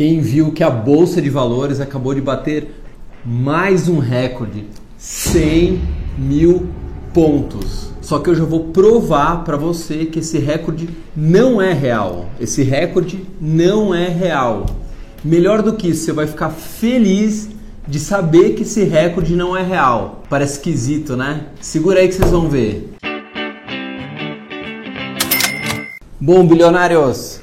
Quem viu que a bolsa de valores acabou de bater mais um recorde, 100 mil pontos. Só que eu já vou provar para você que esse recorde não é real. Esse recorde não é real. Melhor do que isso, você vai ficar feliz de saber que esse recorde não é real. Parece esquisito, né? Segura aí que vocês vão ver. Bom, bilionários,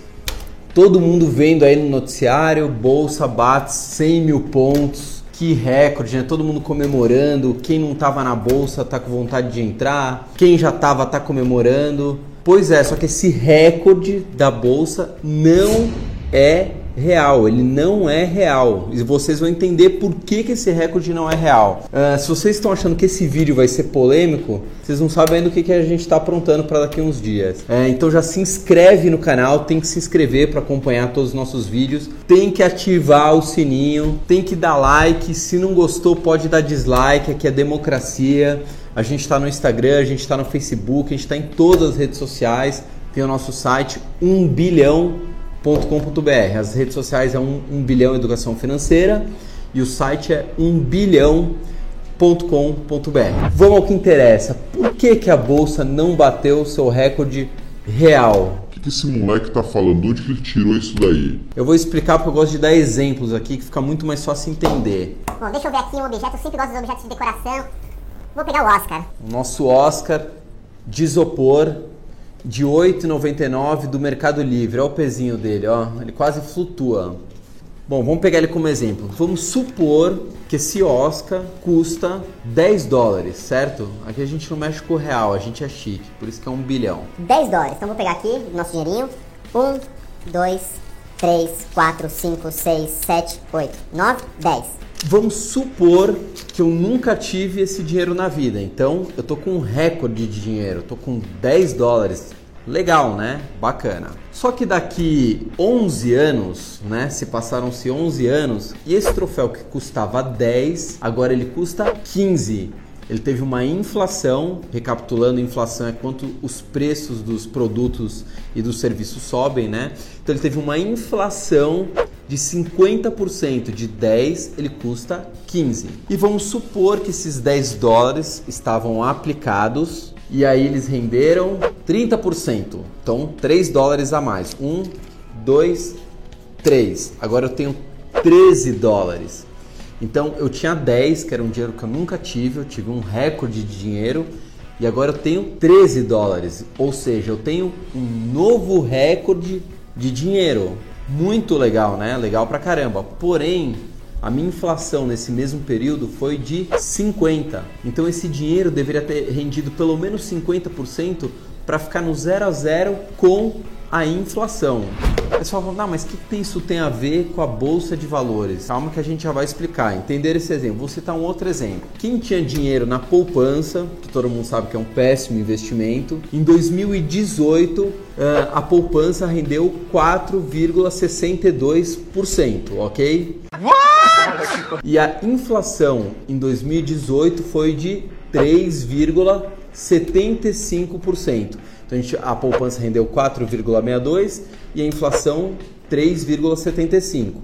todo mundo vendo aí no noticiário, bolsa bate 100 mil pontos, que recorde, né? Todo mundo comemorando. Quem não estava na bolsa tá com vontade de entrar. Quem já estava tá comemorando. Pois é, só que esse recorde da bolsa não é real, ele não é real. E vocês vão entender por que, que esse recorde não é real. Uh, se vocês estão achando que esse vídeo vai ser polêmico, vocês não sabem ainda o que, que a gente está aprontando para daqui a uns dias. Uh, então já se inscreve no canal, tem que se inscrever para acompanhar todos os nossos vídeos, tem que ativar o sininho, tem que dar like. Se não gostou, pode dar dislike, aqui é democracia. A gente está no Instagram, a gente está no Facebook, a gente está em todas as redes sociais. Tem o nosso site 1 bilhão bilhão.com.br. As redes sociais é 1, 1 bilhão educação financeira e o site é 1 bilhão.com.br. Vamos ao que interessa. Por que, que a bolsa não bateu o seu recorde real? O que, que esse moleque tá falando? Onde que ele tirou isso daí? Eu vou explicar porque eu gosto de dar exemplos aqui que fica muito mais fácil entender. Bom, deixa eu ver aqui um objeto. Eu sempre gosto dos objetos de decoração. Vou pegar o Oscar. O nosso Oscar de isopor de 8,99 do Mercado Livre. Olha o pezinho dele, ó. Ele quase flutua. Bom, vamos pegar ele como exemplo. Vamos supor que esse Oscar custa 10 dólares, certo? Aqui a gente não mexe com o real, a gente é chique, por isso que é um bilhão. 10 dólares. Então vou pegar aqui nosso dinheirinho. 1, 2, 3, 4, 5, 6, 7, 8, 9, 10. Vamos supor que eu nunca tive esse dinheiro na vida. Então, eu tô com um recorde de dinheiro, tô com 10 dólares. Legal, né? Bacana. Só que daqui 11 anos, né? Se passaram-se 11 anos e esse troféu que custava 10, agora ele custa 15 ele teve uma inflação, recapitulando, inflação é quanto os preços dos produtos e dos serviços sobem, né? Então ele teve uma inflação de 50%, de 10 ele custa 15. E vamos supor que esses 10 dólares estavam aplicados e aí eles renderam 30%. Então 3 dólares a mais. 1, 2, 3. Agora eu tenho 13 dólares. Então eu tinha 10, que era um dinheiro que eu nunca tive, eu tive um recorde de dinheiro e agora eu tenho 13 dólares, ou seja, eu tenho um novo recorde de dinheiro. Muito legal, né? Legal pra caramba. Porém, a minha inflação nesse mesmo período foi de 50. Então esse dinheiro deveria ter rendido pelo menos 50% para ficar no zero a zero com a inflação. Pessoal fala, não, mas o que, isso tem a ver com a bolsa de valores? Calma que a gente já vai explicar. Entender esse exemplo. Vou citar um outro exemplo. Quem tinha dinheiro na poupança, que todo mundo sabe que é um péssimo investimento, em 2018 eh, a poupança rendeu 4,62%, ok? E a inflação em 2018 foi de 3,75%. Então a, gente, a poupança rendeu 4,62 e a inflação 3,75.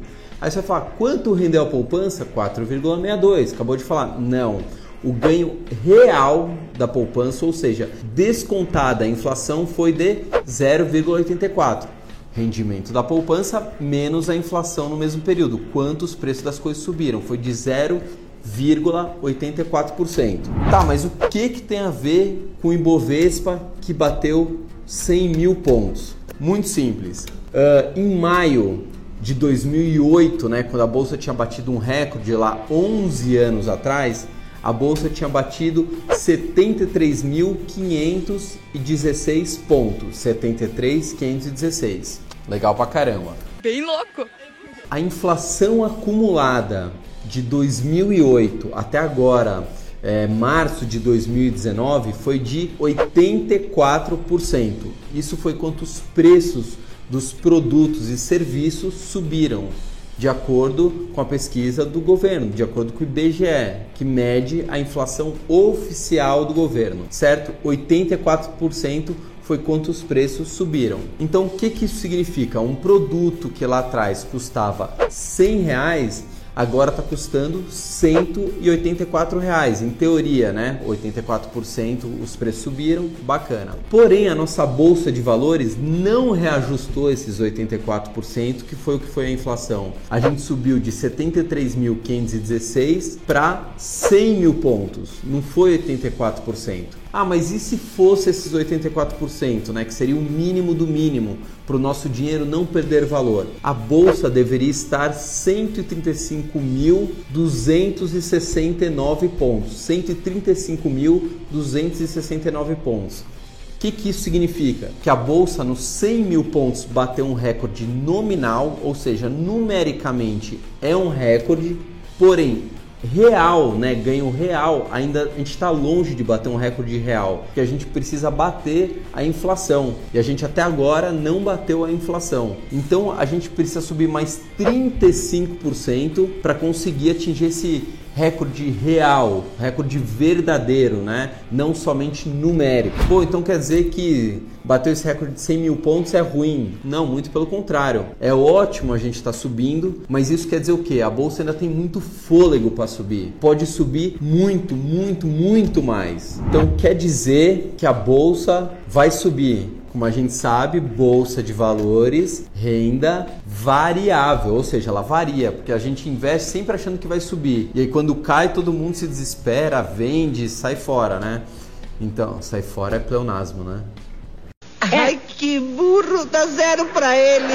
Aí você vai falar, quanto rendeu a poupança? 4,62. Acabou de falar. Não. O ganho real da poupança, ou seja, descontada a inflação, foi de 0,84. Rendimento da poupança menos a inflação no mesmo período. Quanto os preços das coisas subiram? Foi de 0,84%. Tá, mas o que, que tem a ver com o Ibovespa que bateu 100 mil pontos? Muito simples. Uh, em maio de 2008, né, quando a bolsa tinha batido um recorde lá 11 anos atrás, a bolsa tinha batido 73.516 pontos, 73.516. Legal pra caramba. Bem louco. A inflação acumulada de 2008 até agora, é, março de 2019, foi de 84%. Isso foi quanto os preços dos produtos e serviços subiram, de acordo com a pesquisa do governo, de acordo com o IBGE, que mede a inflação oficial do governo, certo? 84% foi quanto os preços subiram. Então, o que, que isso significa? Um produto que lá atrás custava 100 reais agora está custando 184 reais. Em teoria, né? 84% os preços subiram, bacana. Porém, a nossa bolsa de valores não reajustou esses 84%, que foi o que foi a inflação. A gente subiu de 73.516 para 100 mil pontos, não foi 84%. Ah, mas e se fosse esses 84%, né, que seria o mínimo do mínimo para o nosso dinheiro não perder valor? A bolsa deveria estar 135.269 pontos. 135.269 pontos. O que, que isso significa? Que a bolsa nos 100 mil pontos bateu um recorde nominal, ou seja, numericamente é um recorde, porém real, né, ganho real, ainda a gente está longe de bater um recorde real, porque a gente precisa bater a inflação. E a gente até agora não bateu a inflação. Então a gente precisa subir mais 35% para conseguir atingir esse recorde real, recorde verdadeiro, né? Não somente numérico. Pô, então quer dizer que bater esse recorde de 100 mil pontos é ruim? Não, muito pelo contrário. É ótimo a gente estar tá subindo, mas isso quer dizer o quê? A bolsa ainda tem muito fôlego para subir. Pode subir muito, muito, muito mais. Então quer dizer que a bolsa vai subir como a gente sabe, bolsa de valores, renda variável, ou seja, ela varia, porque a gente investe sempre achando que vai subir. E aí quando cai, todo mundo se desespera, vende, sai fora, né? Então, sai fora é pleonasmo, né? Ai, que burro, dá zero para ele.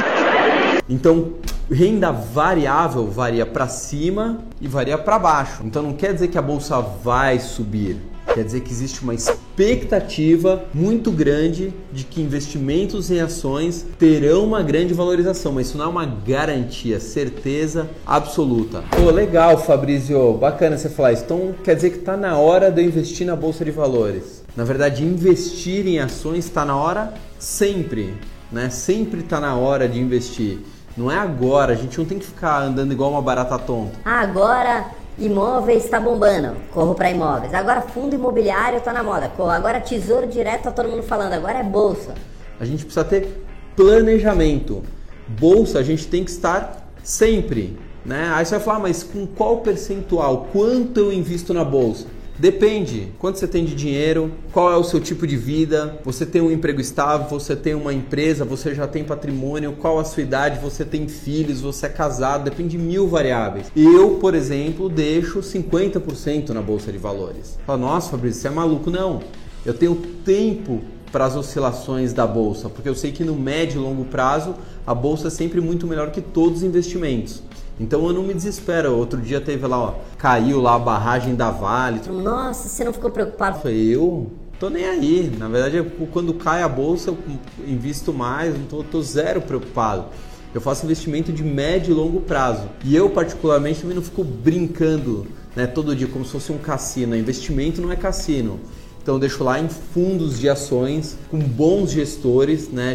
Então, renda variável varia para cima e varia para baixo. Então não quer dizer que a bolsa vai subir. Quer dizer que existe uma expectativa muito grande de que investimentos em ações terão uma grande valorização, mas isso não é uma garantia, certeza absoluta. Pô, legal, Fabrício, bacana você falar isso. Então quer dizer que está na hora de eu investir na bolsa de valores. Na verdade, investir em ações está na hora sempre, né? Sempre está na hora de investir. Não é agora, a gente não tem que ficar andando igual uma barata tonta. Agora Imóveis está bombando, corro para imóveis. Agora fundo imobiliário está na moda, corro. Agora tesouro direto tá todo mundo falando, agora é bolsa. A gente precisa ter planejamento. Bolsa a gente tem que estar sempre, né? Aí você vai falar, ah, mas com qual percentual? Quanto eu invisto na bolsa? Depende. Quanto você tem de dinheiro? Qual é o seu tipo de vida? Você tem um emprego estável? Você tem uma empresa? Você já tem patrimônio? Qual a sua idade? Você tem filhos? Você é casado? Depende de mil variáveis. Eu, por exemplo, deixo 50% na bolsa de valores. Fala, nossa, Fabrício, você é maluco? Não. Eu tenho tempo para as oscilações da bolsa, porque eu sei que no médio e longo prazo a bolsa é sempre muito melhor que todos os investimentos. Então eu não me desespero. Outro dia teve lá, ó, caiu lá a barragem da Vale. Nossa, você não ficou preocupado? Foi eu. Tô nem aí. Na verdade, quando cai a bolsa, eu invisto mais, não tô, tô zero preocupado. Eu faço investimento de médio e longo prazo. E eu, particularmente, também não fico brincando né, todo dia como se fosse um cassino. Investimento não é cassino. Então deixo lá em fundos de ações com bons gestores, né?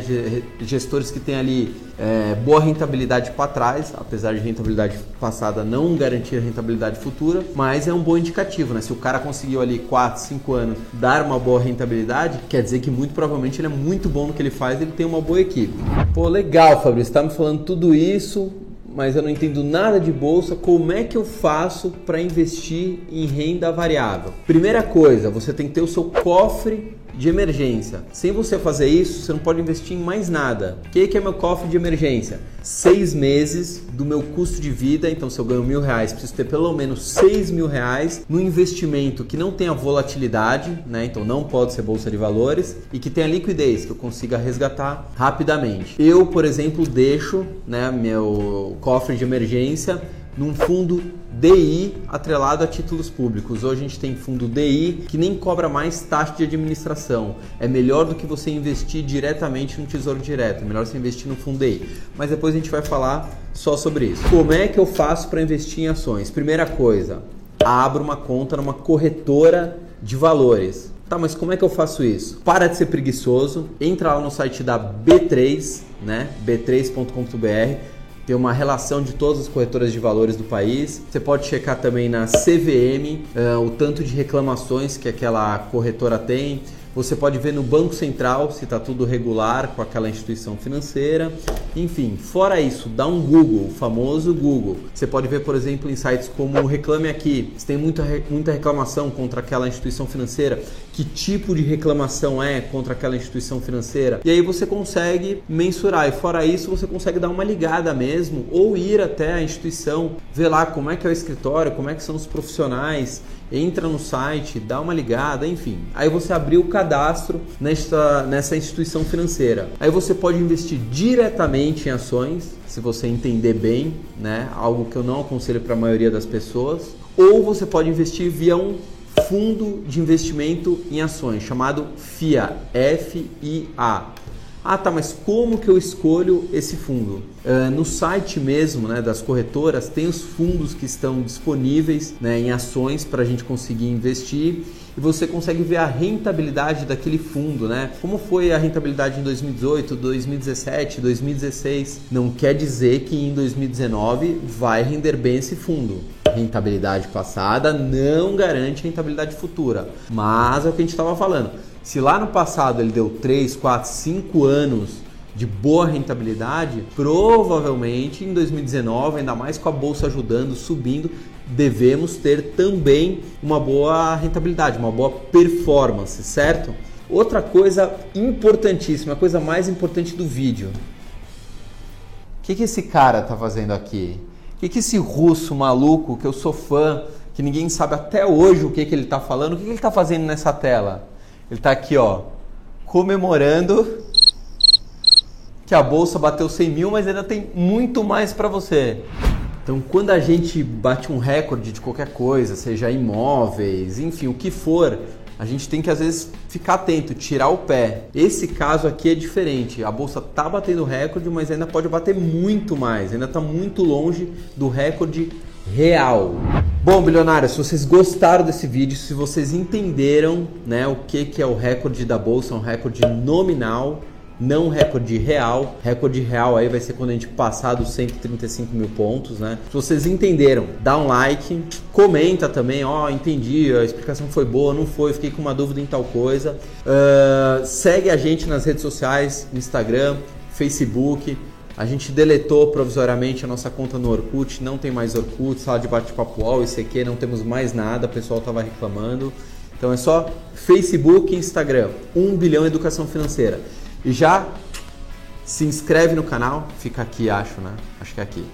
Gestores que têm ali é, boa rentabilidade para trás, apesar de rentabilidade passada não garantir rentabilidade futura, mas é um bom indicativo, né? Se o cara conseguiu ali 4, 5 anos dar uma boa rentabilidade, quer dizer que muito provavelmente ele é muito bom no que ele faz, ele tem uma boa equipe. Pô, legal, Fabrício, tá me falando tudo isso, mas eu não entendo nada de bolsa, como é que eu faço para investir em renda variável? Primeira coisa, você tem que ter o seu cofre de emergência. Sem você fazer isso, você não pode investir em mais nada. O que, é meu cofre de emergência? Seis meses do meu custo de vida. Então, se eu ganho mil reais, preciso ter pelo menos seis mil reais no investimento que não tenha volatilidade, né? Então, não pode ser bolsa de valores e que tenha liquidez, que eu consiga resgatar rapidamente. Eu, por exemplo, deixo, né, meu cofre de emergência num fundo DI atrelado a títulos públicos. Hoje a gente tem fundo DI que nem cobra mais taxa de administração. É melhor do que você investir diretamente no Tesouro Direto. É melhor você investir no fundo DI. Mas depois a gente vai falar só sobre isso. Como é que eu faço para investir em ações? Primeira coisa, abro uma conta numa corretora de valores. Tá, mas como é que eu faço isso? Para de ser preguiçoso, entra lá no site da B3, né? b3.com.br tem uma relação de todas as corretoras de valores do país. Você pode checar também na CVM uh, eh, o tanto de reclamações que aquela corretora tem. Você pode ver no Banco Central se está tudo regular com aquela instituição financeira. Enfim, fora isso, dá um Google, o famoso Google. Você pode ver, por exemplo, em sites como Reclame Aqui. Se tem muita, muita reclamação contra aquela instituição financeira, que tipo de reclamação é contra aquela instituição financeira. E aí você consegue mensurar. E fora isso, você consegue dar uma ligada mesmo ou ir até a instituição, ver lá como é que é o escritório, como é que são os profissionais, entra no site, dá uma ligada, enfim. Aí você abriu o cadastro nesta, nessa instituição financeira. Aí você pode investir diretamente em ações, se você entender bem, né? Algo que eu não aconselho para a maioria das pessoas. Ou você pode investir via um fundo de investimento em ações chamado FIA, F-I-A. Ah, tá, mas como que eu escolho esse fundo? Uh, no site mesmo né, das corretoras tem os fundos que estão disponíveis né, em ações para a gente conseguir investir e você consegue ver a rentabilidade daquele fundo, né? Como foi a rentabilidade em 2018, 2017, 2016? Não quer dizer que em 2019 vai render bem esse fundo. Rentabilidade passada não garante rentabilidade futura, mas é o que a gente estava falando se lá no passado ele deu 3, 4, 5 anos de boa rentabilidade, provavelmente em 2019, ainda mais com a bolsa ajudando, subindo, devemos ter também uma boa rentabilidade, uma boa performance, certo? Outra coisa importantíssima, a coisa mais importante do vídeo. O que, que esse cara está fazendo aqui? O que, que esse russo maluco, que eu sou fã, que ninguém sabe até hoje o que, que ele está falando, o que, que ele está fazendo nessa tela? Ele está aqui, ó, comemorando que a bolsa bateu 100 mil, mas ainda tem muito mais para você. Então, quando a gente bate um recorde de qualquer coisa, seja imóveis, enfim, o que for, a gente tem que às vezes ficar atento, tirar o pé. Esse caso aqui é diferente. A bolsa tá batendo recorde, mas ainda pode bater muito mais. Ainda está muito longe do recorde real. Bom, bilionários, se vocês gostaram desse vídeo, se vocês entenderam né, o que, que é o recorde da bolsa, um recorde nominal, não recorde real. Recorde real aí vai ser quando a gente passar dos 135 mil pontos, né? Se vocês entenderam, dá um like, comenta também, ó, oh, entendi, a explicação foi boa, não foi, fiquei com uma dúvida em tal coisa. Uh, segue a gente nas redes sociais, Instagram, Facebook. A gente deletou provisoriamente a nossa conta no Orkut, não tem mais Orkut, sala de bate-papo UOL, ICQ, não temos mais nada, o pessoal estava reclamando. Então é só Facebook e Instagram, 1 bilhão educação financeira. E já se inscreve no canal, fica aqui acho, né? Acho que é aqui.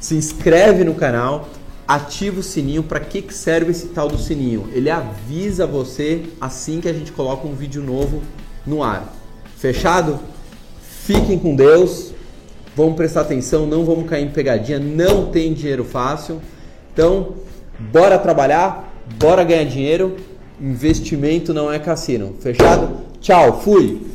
Se inscreve no canal, ativa o sininho. Para que, que serve esse tal do sininho? Ele avisa você assim que a gente coloca um vídeo novo no ar. Fechado? Fiquem com Deus. Vamos prestar atenção, não vamos cair em pegadinha, não tem dinheiro fácil. Então, bora trabalhar, bora ganhar dinheiro. Investimento não é cassino. Fechado? Tchau, fui!